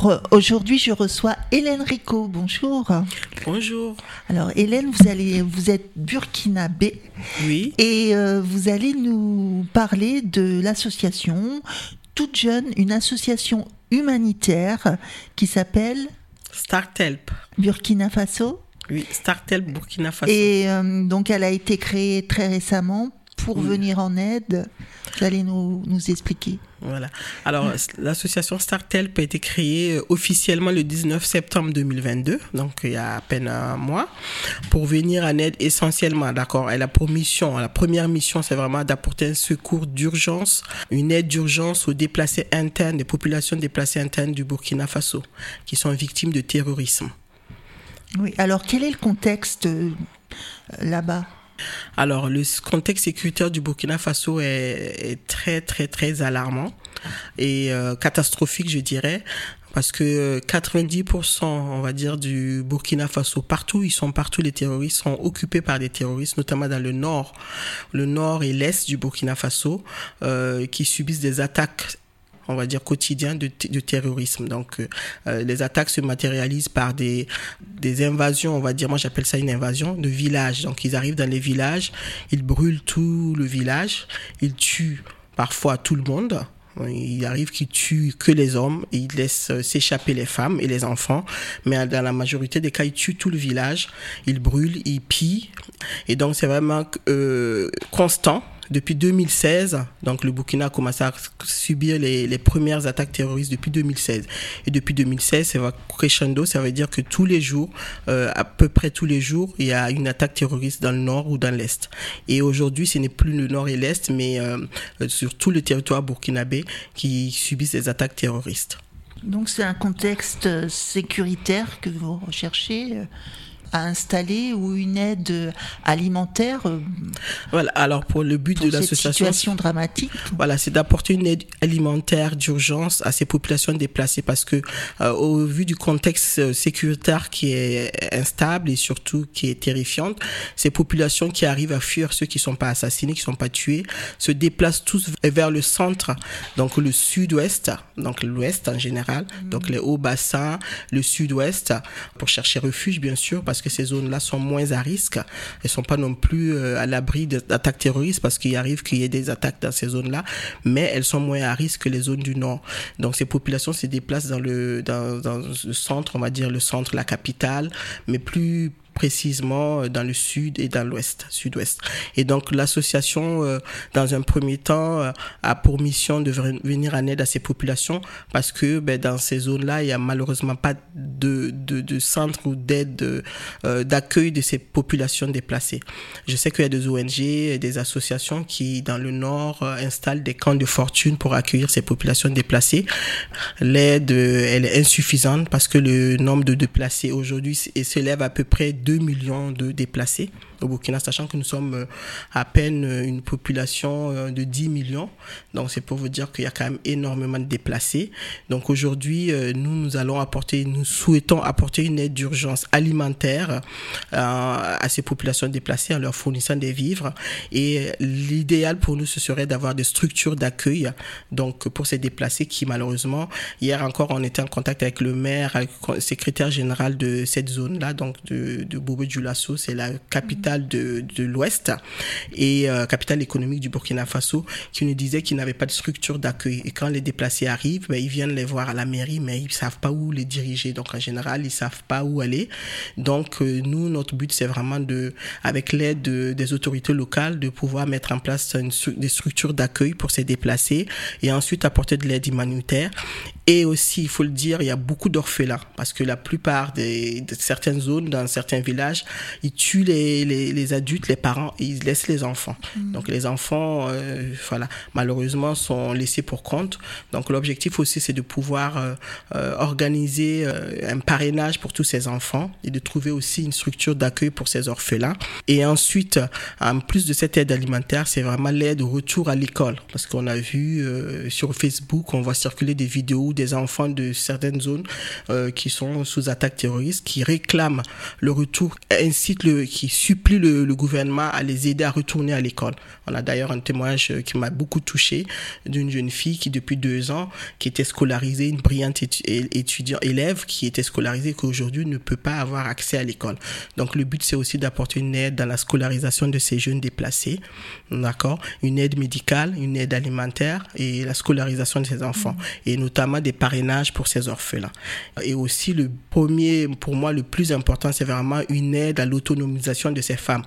Bonjour, aujourd'hui je reçois Hélène Rico. Bonjour. Bonjour. Alors Hélène, vous allez, vous êtes burkinabé. Oui. Et euh, vous allez nous parler de l'association toute jeune, une association humanitaire qui s'appelle Startelp. Burkina Faso. Oui, Startelp Burkina Faso. Et euh, donc elle a été créée très récemment pour venir en aide. Vous allez nous, nous expliquer. Voilà. Alors, l'association Startelp a été créée euh, officiellement le 19 septembre 2022, donc il y a à peine un mois, pour venir en aide essentiellement, d'accord Elle a pour mission, la première mission, c'est vraiment d'apporter un secours d'urgence, une aide d'urgence aux déplacés internes, des populations déplacées internes du Burkina Faso, qui sont victimes de terrorisme. Oui, alors quel est le contexte euh, là-bas? Alors, le contexte sécuritaire du Burkina Faso est, très, très, très alarmant et euh, catastrophique, je dirais. Parce que 90%, on va dire, du Burkina Faso, partout, ils sont partout, les terroristes sont occupés par des terroristes, notamment dans le nord, le nord et l'est du Burkina Faso, euh, qui subissent des attaques on va dire, quotidien de, de terrorisme. Donc, euh, euh, les attaques se matérialisent par des, des invasions, on va dire, moi j'appelle ça une invasion de villages. Donc, ils arrivent dans les villages, ils brûlent tout le village, ils tuent parfois tout le monde. Il arrive qu'ils tuent que les hommes, ils laissent euh, s'échapper les femmes et les enfants, mais dans la majorité des cas, ils tuent tout le village, ils brûlent, ils pillent, et donc c'est vraiment euh, constant depuis 2016, donc le Burkina a commencé à subir les, premières attaques terroristes depuis 2016. Et depuis 2016, ça va crescendo, ça veut dire que tous les jours, euh, à peu près tous les jours, il y a une attaque terroriste dans le nord ou dans l'est. Et aujourd'hui, ce n'est plus le nord et l'est, mais euh, sur tout le territoire burkinabé qui subissent des attaques terroristes. Donc c'est un contexte sécuritaire que vous recherchez à installer ou une aide alimentaire euh, Voilà, alors pour le but de l'association. situation dramatique. Voilà, c'est d'apporter une aide alimentaire d'urgence à ces populations déplacées parce que euh, au vu du contexte sécuritaire qui est instable et surtout qui est terrifiante, ces populations qui arrivent à fuir ceux qui sont pas assassinés, qui sont pas tués, se déplacent tous vers le centre, donc le sud-ouest, donc l'ouest en général, mm. donc les hauts bassins, le sud-ouest pour chercher refuge bien sûr parce que ces zones-là sont moins à risque. Elles sont pas non plus euh, à l'abri d'attaques terroristes parce qu'il arrive qu'il y ait des attaques dans ces zones-là, mais elles sont moins à risque que les zones du nord. Donc ces populations se déplacent dans le dans, dans le centre, on va dire le centre, la capitale, mais plus précisément euh, dans le sud et dans l'ouest, sud-ouest. Et donc l'association, euh, dans un premier temps, euh, a pour mission de venir en aide à ces populations parce que ben, dans ces zones-là, il y a malheureusement pas de, de, de centre ou d'aide d'accueil de ces populations déplacées. Je sais qu'il y a des ONG, et des associations qui, dans le nord, installent des camps de fortune pour accueillir ces populations déplacées. L'aide, elle est insuffisante parce que le nombre de déplacés aujourd'hui s'élève à peu près 2 millions de déplacés au Burkina, sachant que nous sommes euh, à peine euh, une population euh, de 10 millions. Donc c'est pour vous dire qu'il y a quand même énormément de déplacés. Donc aujourd'hui, nous, nous allons apporter, nous souhaitons apporter une aide d'urgence alimentaire à ces populations déplacées en leur fournissant des vivres. Et l'idéal pour nous, ce serait d'avoir des structures d'accueil. Donc pour ces déplacés qui malheureusement, hier encore, on était en contact avec le maire, le secrétaire général de cette zone-là, donc de, de Bobo Dioulasso, c'est la capitale de, l'Ouest et euh, capitale économique du Burkina Faso, qui nous disait qu'il n'avait pas de structure d'accueil. Et quand les déplacés arrivent, ben, ils viennent les voir à la mairie, mais ils savent pas où les diriger. Donc en général, ils savent pas où aller. Donc euh, nous, notre but, c'est vraiment de, avec l'aide de, des autorités locales, de pouvoir mettre en place une, des structures d'accueil pour ces déplacés et ensuite apporter de l'aide humanitaire. Et aussi, il faut le dire, il y a beaucoup d'orphelins parce que la plupart des, de certaines zones, dans certains villages, ils tuent les, les les, adultes, les parents, ils laissent les enfants. Mm. Donc les enfants, euh, voilà, malheureusement, sont laissés pour compte. Donc l'objectif aussi, c'est de pouvoir euh, euh organiser euh, un parrainage pour tous ces enfants et de trouver aussi une structure d'accueil pour ces orphelins. Et ensuite, en plus de cette aide alimentaire, c'est vraiment l'aide au retour à l'école. Parce qu'on a vu sur Facebook, on voit circuler des vidéos des enfants de certaines zones qui sont sous attaque terroriste, qui réclament le retour, incite le, qui supplie le, gouvernement à les aider à retourner à l'école. On a d'ailleurs un témoignage qui m'a beaucoup touché d'une jeune fille qui depuis deux ans, qui était scolarisée, une brillante étudiante, élève qui était scolarisée, qui aujourd'hui ne peut pas avoir accès à l'école. Donc le but c'est aussi d'apporter une aide dans la scolarisation de ces jeunes déplacés, d'accord, une aide médicale, une aide alimentaire et la scolarisation de ces enfants et notamment des parrainages pour ces orphelins. Et aussi le premier, pour moi le plus important, c'est vraiment une aide à l'autonomisation de ces femmes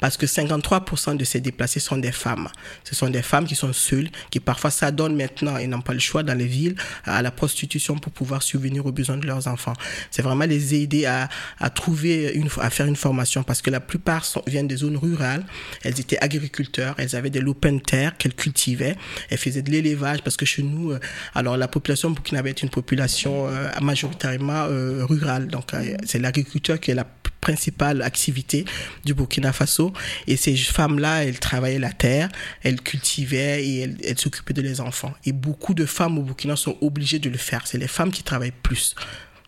parce que 53% de ces déplacés sont des femmes. Ce sont des femmes qui sont seules, qui parfois s'adonnent maintenant et n'ont pas le choix dans les villes à la prostitution pour pouvoir subvenir aux besoins de leurs enfants. C'est vraiment les aider à, à trouver une, à faire une formation parce que la plupart viennent des zones rurales. Elles étaient agriculteurs, elles avaient des lopins de terre qu'elles cultivaient, elles faisaient de l'élevage parce que chez nous, euh, alors la population burkinabé est une population euh, majoritairement euh, rurale. Donc c'est l'agriculteur qui est la principale activité du Burkina Faso. Et ces femmes-là, elles travaillaient la terre, elles cultivaient et elles, elles s'occupaient de les enfants. Et beaucoup de femmes au Burkina sont obligées de le faire. C'est les femmes qui travaillent plus.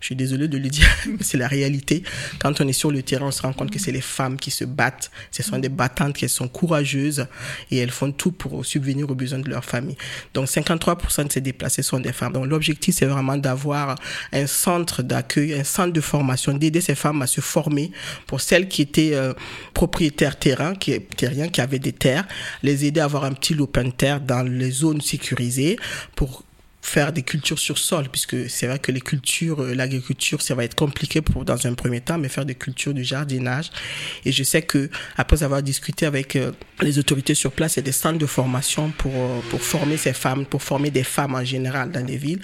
Je suis désolé de le dire, mais c'est la réalité. Quand on est sur le terrain, on se rend compte que c'est les femmes qui se battent. Ce sont des battantes qui sont courageuses et elles font tout pour subvenir aux besoins de leur famille. Donc 53% de ces déplacés sont des femmes. Donc l'objectif, c'est vraiment d'avoir un centre d'accueil, un centre de formation, d'aider ces femmes à se former pour celles qui étaient euh, propriétaires terrain, qui, terriens, qui avaient des terres, les aider à avoir un petit lopin de terre dans les zones sécurisées pour faire des cultures sur sol, puisque c'est vrai que les cultures, euh, l'agriculture, ça va être compliqué pour, dans un premier temps, mais faire des cultures de jardinage. Et je sais que, après avoir discuté avec euh, les autorités sur place, a des centres de formation pour, euh, pour former ces femmes, pour former des femmes en général dans les villes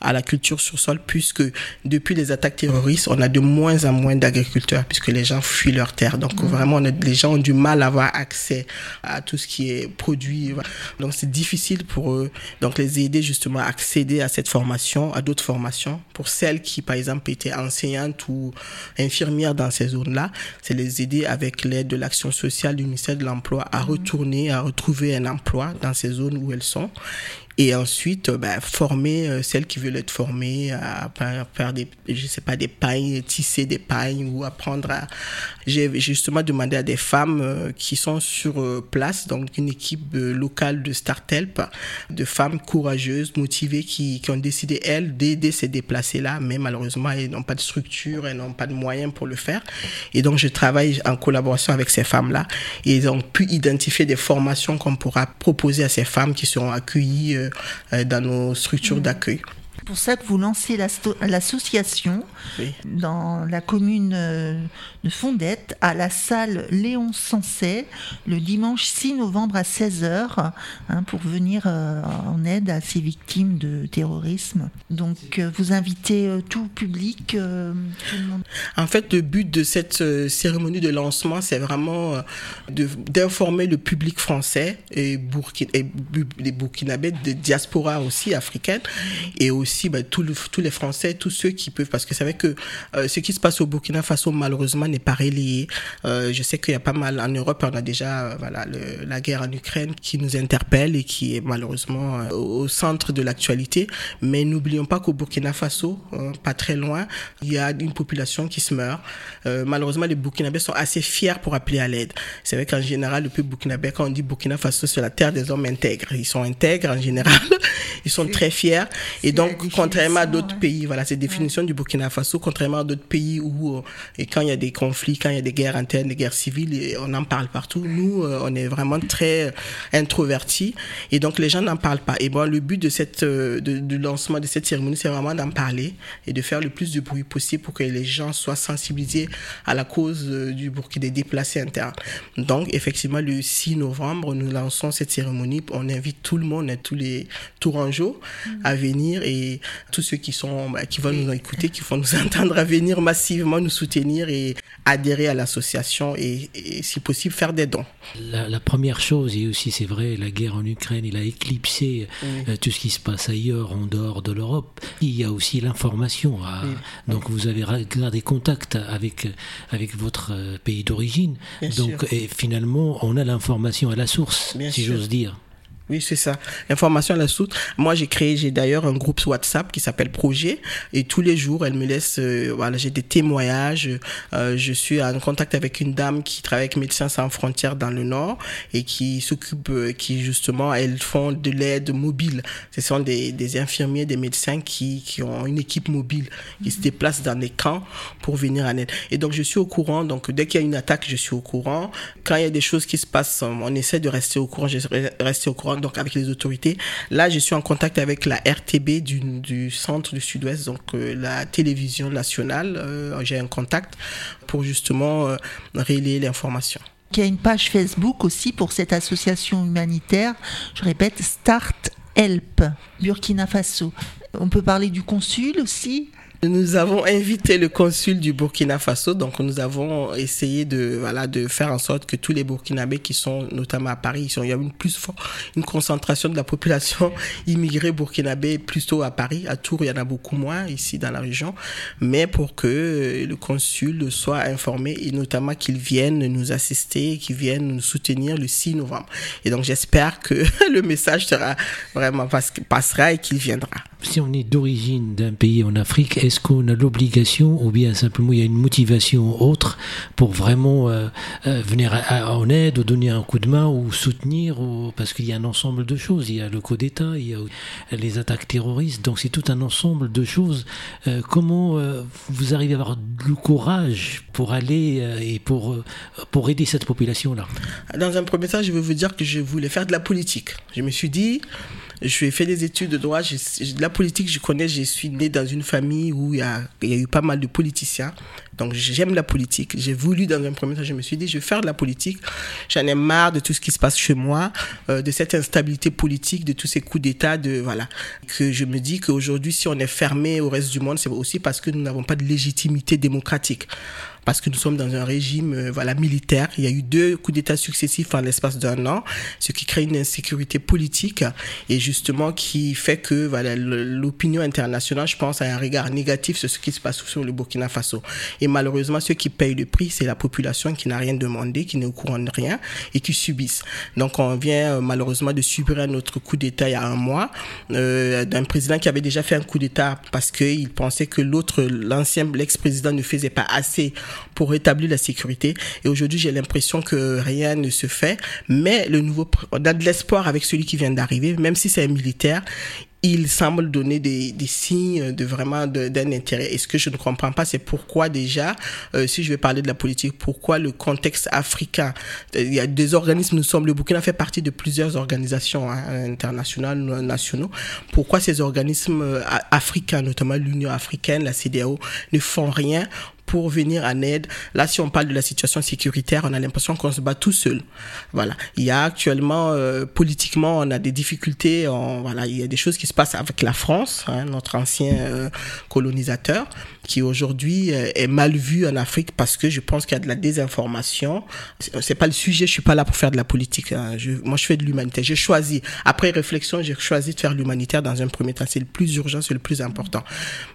à la culture sur sol, puisque depuis les attaques terroristes, on a de moins en moins d'agriculteurs, puisque les gens fuient leur terre. Donc, mmh. vraiment, on a, les gens ont du mal à avoir accès à tout ce qui est produit. Donc, c'est difficile pour eux. Donc, les aider justement à accéder à cette formation, à d'autres formations. Pour celles qui, par exemple, étaient enseignantes ou infirmières dans ces zones-là, c'est les aider avec l'aide de l'action sociale du ministère de l'Emploi à retourner, à retrouver un emploi dans ces zones où elles sont et ensuite bah, former euh, celles qui veulent être formées à faire des je sais pas des pailles tisser des pailles ou apprendre à j'ai justement demandé à des femmes euh, qui sont sur euh, place donc une équipe locale de Startelp de femmes courageuses motivées qui, qui ont décidé elles d'aider ces déplacés là mais malheureusement elles n'ont pas de structure elles n'ont pas de moyens pour le faire. Et donc je travaille en collaboration avec ces femmes là et ils ont pu identifier des formations qu'on pourra proposer à ces femmes qui seront accueillies euh, dans nos structures d'accueil pour ça que vous lancez l'association oui. dans la commune euh, de Fondette à la salle Léon Sansay le dimanche 6 novembre à 16h hein, pour venir euh, en aide à ces victimes de terrorisme. Donc euh, vous invitez tout public. Tout le monde. En fait, le but de cette cérémonie de lancement, c'est vraiment d'informer le public français et, Burkina, et les Burkinabés de diaspora aussi africaine et aussi aussi bah, tous, tous les Français, tous ceux qui peuvent, parce que c'est vrai que euh, ce qui se passe au Burkina Faso, malheureusement, n'est pas relayé. Euh, je sais qu'il y a pas mal, en Europe, on a déjà euh, voilà, le, la guerre en Ukraine qui nous interpelle et qui est malheureusement euh, au centre de l'actualité. Mais n'oublions pas qu'au Burkina Faso, hein, pas très loin, il y a une population qui se meurt. Euh, malheureusement, les Burkinabés sont assez fiers pour appeler à l'aide. C'est vrai qu'en général, le peuple burkinabé, quand on dit Burkina Faso, c'est la terre des hommes intègres. Ils sont intègres en général. Ils sont très fiers. Et donc, contrairement à d'autres pays, voilà, c'est définition du Burkina Faso, contrairement à d'autres pays où, euh, et quand il y a des conflits, quand il y a des guerres internes, des guerres civiles, on en parle partout. Nous, euh, on est vraiment très introvertis, et donc les gens n'en parlent pas. Et bon, le but de cette, euh, de, du lancement de cette cérémonie, c'est vraiment d'en parler et de faire le plus de bruit possible pour que les gens soient sensibilisés à la cause du Burkina des déplacés internes. Donc, effectivement, le 6 novembre, nous lançons cette cérémonie. On invite tout le monde, tous les Tourangeaux, à venir et et tous ceux qui sont, bah, qui vont nous écouter, qui vont nous entendre à venir massivement nous soutenir et adhérer à l'association et, si possible, faire des dons. La, première chose, et aussi c'est vrai, la guerre en Ukraine, il a éclipsé euh, tout ce qui se passe ailleurs, en dehors de l'Europe. Il y a aussi l'information. Donc vous avez gardé contact avec, avec votre euh, pays d'origine. Donc et finalement, on a l'information à la source, si j'ose dire. Oui, c'est ça. L'information à la source. Moi, j'ai créé, j'ai d'ailleurs un groupe WhatsApp qui s'appelle Projet. Et tous les jours, elle me laisse, euh, voilà, j'ai des témoignages. Euh, je suis en contact avec une dame qui travaille avec Médecins sans frontières dans le Nord et qui s'occupe, euh, qui justement, elles font de l'aide mobile. Ce sont des, des infirmiers, des médecins qui, qui ont une équipe mobile, qui se déplacent dans des camps pour venir en aide. Et donc, je suis au courant. Donc, dès qu'il y a une attaque, je suis au courant. Quand il y a des choses qui se passent, on essaie de rester au courant. Je rester au courant donc avec les autorités. Là, je suis en contact avec la RTB du, centre du Sud-Ouest, donc euh, la télévision nationale. Euh, j'ai un contact pour justement euh, relayer l'information. Il y a une page Facebook aussi pour cette association humanitaire. Je répète, Start Help Burkina Faso. On peut parler du consul aussi nous avons invité le consul du Burkina Faso, donc nous avons essayé de voilà de faire en sorte que tous les Burkinabés qui sont notamment à Paris, il y a une plus une concentration de la population immigrée burkinabé plutôt à Paris, à Tours il y en a beaucoup moins ici dans la région, mais pour que le consul soit informé et notamment qu'il vienne nous assister, qu'il vienne nous soutenir le 6 novembre. Et donc j'espère que le message sera vraiment passera et qu'il viendra. Si on est d'origine d'un pays en Afrique, est-ce qu'on a l'obligation ou bien simplement il y a une motivation autre pour vraiment euh, euh, venir en aide ou donner un coup de main ou soutenir ou, parce qu'il y a un ensemble de choses. Il y a le coup d'État, il y a les attaques terroristes, donc c'est tout un ensemble de choses. Euh, comment vous arrivez à avoir le courage pour aller et pour, pour aider cette population-là? Dans un premier temps, je veux vous dire que je voulais faire de la politique. Je me suis dit, je fait des études de droit. la politique, je connais. Je suis né dans une famille où il y a, il y a eu pas mal de politiciens. Donc j'aime la politique. J'ai voulu dans un premier temps, je me suis dit, je vais faire de la politique. J'en ai marre de tout ce qui se passe chez moi, euh, de cette instabilité politique, de tous ces coups d'État, de voilà. Que je me dis qu'aujourd'hui, si on est fermé au reste du monde, c'est aussi parce que nous n'avons pas de légitimité démocratique parce que nous sommes dans un régime euh, voilà militaire. Il y a eu deux coups d'État successifs en l'espace d'un an, ce qui crée une insécurité politique et justement qui fait que voilà l'opinion internationale, je pense, a un regard négatif sur ce qui se passe sur le Burkina Faso. Malheureusement, ceux qui payent le prix, c'est la population qui n'a rien demandé, qui n'est au courant de rien et qui subissent. Donc on vient euh, malheureusement de subir un autre coup d'État il y a un mois euh, d'un président qui avait déjà fait un coup d'État parce qu'il pensait que l'autre, l'ancien, l'ex-président ne faisait pas assez pour rétablir la sécurité. Et aujourd'hui, j'ai l'impression que rien ne se fait. Mais le nouveau, on a de l'espoir avec celui qui vient d'arriver, même si c'est un militaire il semble donner des, signes de vraiment d'un intérêt. Et ce que je ne comprends pas, c'est pourquoi déjà, euh, si je vais parler de la politique, pourquoi le contexte africain, il y a des organismes, nous sommes, le Burkina fait partie de plusieurs organisations hein, internationales, nationaux, pourquoi ces organismes euh, africains, notamment l'Union africaine, la CDAO, ne font rien pour venir en aide. Là, si on parle de la situation sécuritaire, on a l'impression qu'on se bat tout seul. Voilà. Il y a actuellement, euh, politiquement, on a des difficultés. On, voilà, il y a des choses qui se passent avec la France, hein, notre ancien euh, colonisateur, qui aujourd'hui euh, est mal vu en Afrique parce que je pense qu'il y a de la désinformation. C'est pas le sujet. Je suis pas là pour faire de la politique. Hein. Moi, je fais de l'humanitaire. J'ai choisi, après réflexion, j'ai choisi de faire l'humanitaire dans un premier temps. C'est le plus urgent, c'est le plus important.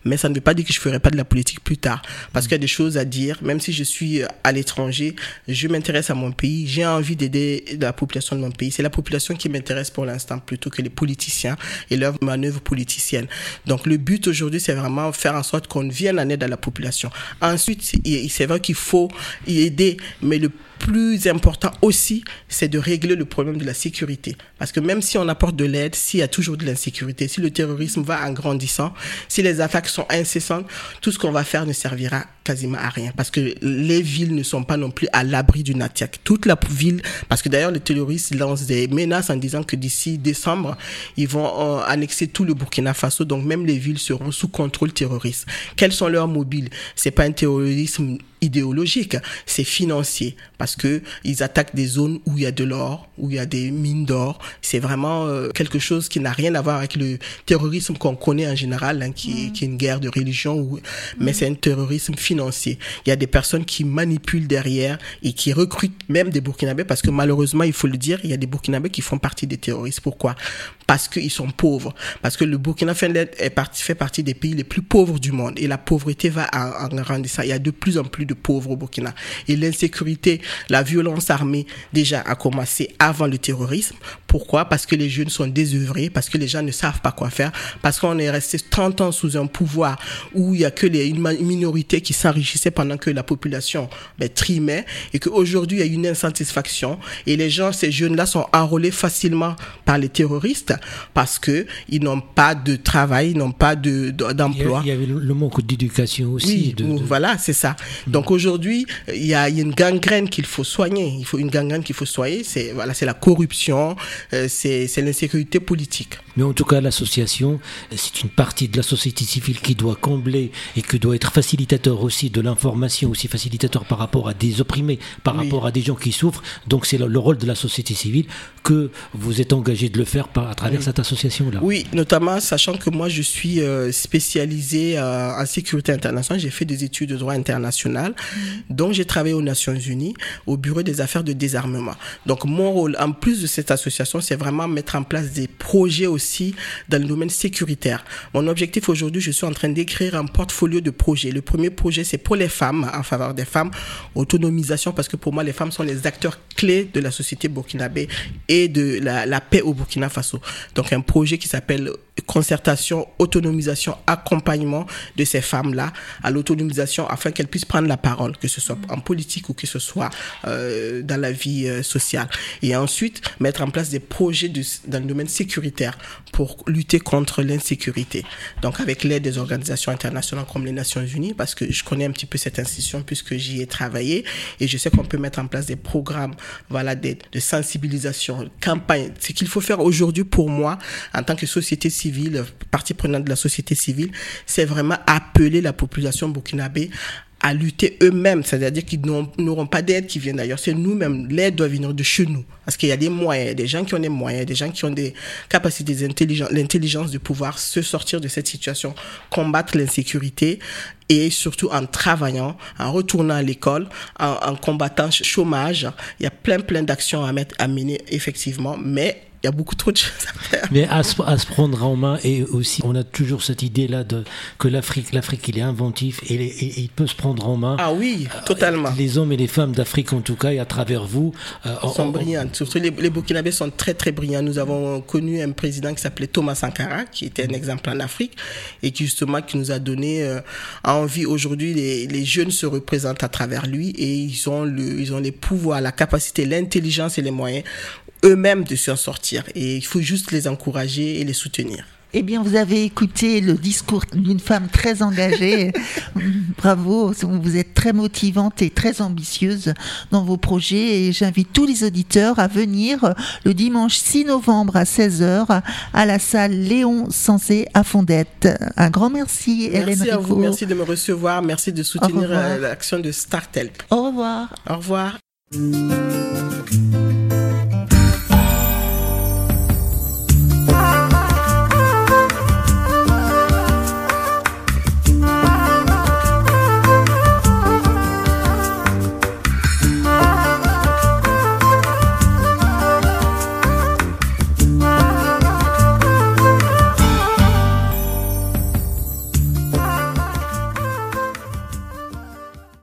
Mais ça ne veut pas dire que je ferai pas de la politique plus tard, parce qu'il y a des choses à dire. Même si je suis à l'étranger, je m'intéresse à mon pays. J'ai envie d'aider la population de mon pays. C'est la population qui m'intéresse pour l'instant plutôt que les politiciens et leurs manœuvres politiciennes. Donc le but aujourd'hui, c'est vraiment faire en sorte qu'on vienne en aide à la population. Ensuite, c'est vrai qu'il faut y aider, mais le plus important aussi, c'est de régler le problème de la sécurité. Parce que même si on apporte de l'aide, s'il y a toujours de l'insécurité, si le terrorisme va en grandissant, si les attaques sont incessantes, tout ce qu'on va faire ne servira quasiment à rien. Parce que les villes ne sont pas non plus à l'abri d'une attaque. Toute la ville, parce que d'ailleurs les terroristes lancent des menaces en disant que d'ici décembre, ils vont euh, annexer tout le Burkina Faso. Donc même les villes seront sous contrôle terroriste. Quels sont leurs mobiles? C'est pas un terrorisme idéologique, c'est financier parce que ils attaquent des zones où il y a de l'or, où il y a des mines d'or. C'est vraiment euh, quelque chose qui n'a rien à voir avec le terrorisme qu'on connaît en général, hein, qui, qui, est une guerre de religion, ou, mais c'est un terrorisme financier. Il y a des personnes qui manipulent derrière et qui recrutent même des Burkinabés parce que malheureusement, il faut le dire, il y a des Burkinabés qui font partie des terroristes. Pourquoi? Parce qu'ils sont pauvres. Parce que le Burkina Faso est parti, fait partie des pays les plus pauvres du monde et la pauvreté va en, grandissant. Il y a de plus en plus de pauvres au Burkina. Et l'insécurité, la violence armée déjà a commencé avant le terrorisme. Pourquoi? Parce que les jeunes sont désœuvrés, parce que les gens ne savent pas quoi faire, parce qu'on est resté 30 ans sous un pouvoir où il y a que les, une minorité qui s'enrichissait pendant que la population ben, trimait et qu'aujourd'hui il y a une insatisfaction et les gens, ces jeunes-là sont enrôlés facilement par les terroristes parce que ils n'ont pas de travail, ils n'ont pas de d'emploi. Il, y avait le manque d'éducation aussi. Oui, voilà, c'est ça. Donc aujourd'hui, il y a, il y a une gangrène qu'il faut soigner. Il faut une gangrène qu'il faut soigner. C'est voilà, c'est la corruption, c'est l'insécurité politique. Mais en tout cas, l'association, c'est une partie de la société civile qui doit combler et qui doit être facilitateur aussi de l'information, aussi facilitateur par rapport à des opprimés, par rapport à des gens qui souffrent. Donc c'est le, rôle de la société civile que vous êtes engagé de le faire par, à travers cette association-là. Oui, notamment sachant que moi je suis euh, spécialisé euh, en sécurité internationale, j'ai fait des études de droit international, mmh. donc j'ai travaillé aux Nations Unies, au Bureau des affaires de désarmement. Donc mon rôle, en plus de cette association, c'est vraiment mettre en place des projets aussi dans le domaine sécuritaire. Mon objectif aujourd'hui, je suis en train d'écrire un portfolio de projets. Le premier projet, c'est pour les femmes, en faveur des femmes, autonomisation, parce que pour moi, les femmes sont les acteurs clés de la société burkinabé et de la, la paix au Burkina Faso. Donc un projet qui s'appelle concertation, autonomisation, accompagnement de ces femmes-là à l'autonomisation afin qu'elles puissent prendre la parole, que ce soit en politique ou que ce soit euh, dans la vie euh, sociale. Et ensuite, mettre en place des projets de, dans le domaine sécuritaire pour lutter contre l'insécurité. Donc avec l'aide des organisations internationales comme les Nations Unies, parce que je connais un petit peu cette institution puisque j'y ai travaillé et je sais qu'on peut mettre en place des programmes voilà, de, de sensibilisation, campagne. Ce qu'il faut faire aujourd'hui pour moi, en tant que société partie prenante de la société civile, c'est vraiment appeler la population burkinabé à lutter eux-mêmes, c'est-à-dire qu'ils n'auront pas d'aide qui vient d'ailleurs, c'est nous-mêmes, l'aide doit venir de chez nous, parce qu'il y a des moyens, des gens qui ont des moyens, des gens qui ont des capacités, l'intelligence de pouvoir se sortir de cette situation, combattre l'insécurité et surtout en travaillant, en retournant à l'école, en, en combattant le chômage. Il y a plein plein d'actions à mettre, à mener effectivement, mais y a beaucoup trop de choses à faire. Mais à se, à se, prendre en main et aussi, on a toujours cette idée-là de que l'Afrique, l'Afrique, il est inventif et, il peut se prendre en main. Ah oui, totalement. Les hommes et les femmes d'Afrique, en tout cas, et à travers vous, euh, sont on, brillants. Surtout les, les Burkinabés sont très très brillants. Nous avons connu un président qui s'appelait Thomas Sankara, qui était un exemple en Afrique et qui justement qui nous a donné euh, envie. Aujourd'hui, les, les jeunes se représentent à travers lui et ils ont le, ils ont les pouvoirs, la capacité, l'intelligence et les moyens eux-mêmes de s'en sortir. Et il faut juste les encourager et les soutenir. Eh bien, vous avez écouté le discours d'une femme très engagée. Bravo, vous êtes très motivante et très ambitieuse dans vos projets et j'invite tous les auditeurs à venir le dimanche 6 novembre à 16h à la salle Léon Sensé à Fondette. Un grand merci, merci Hélène à vous, merci de me recevoir, merci de soutenir l'action de Startelp. Au revoir. Au revoir.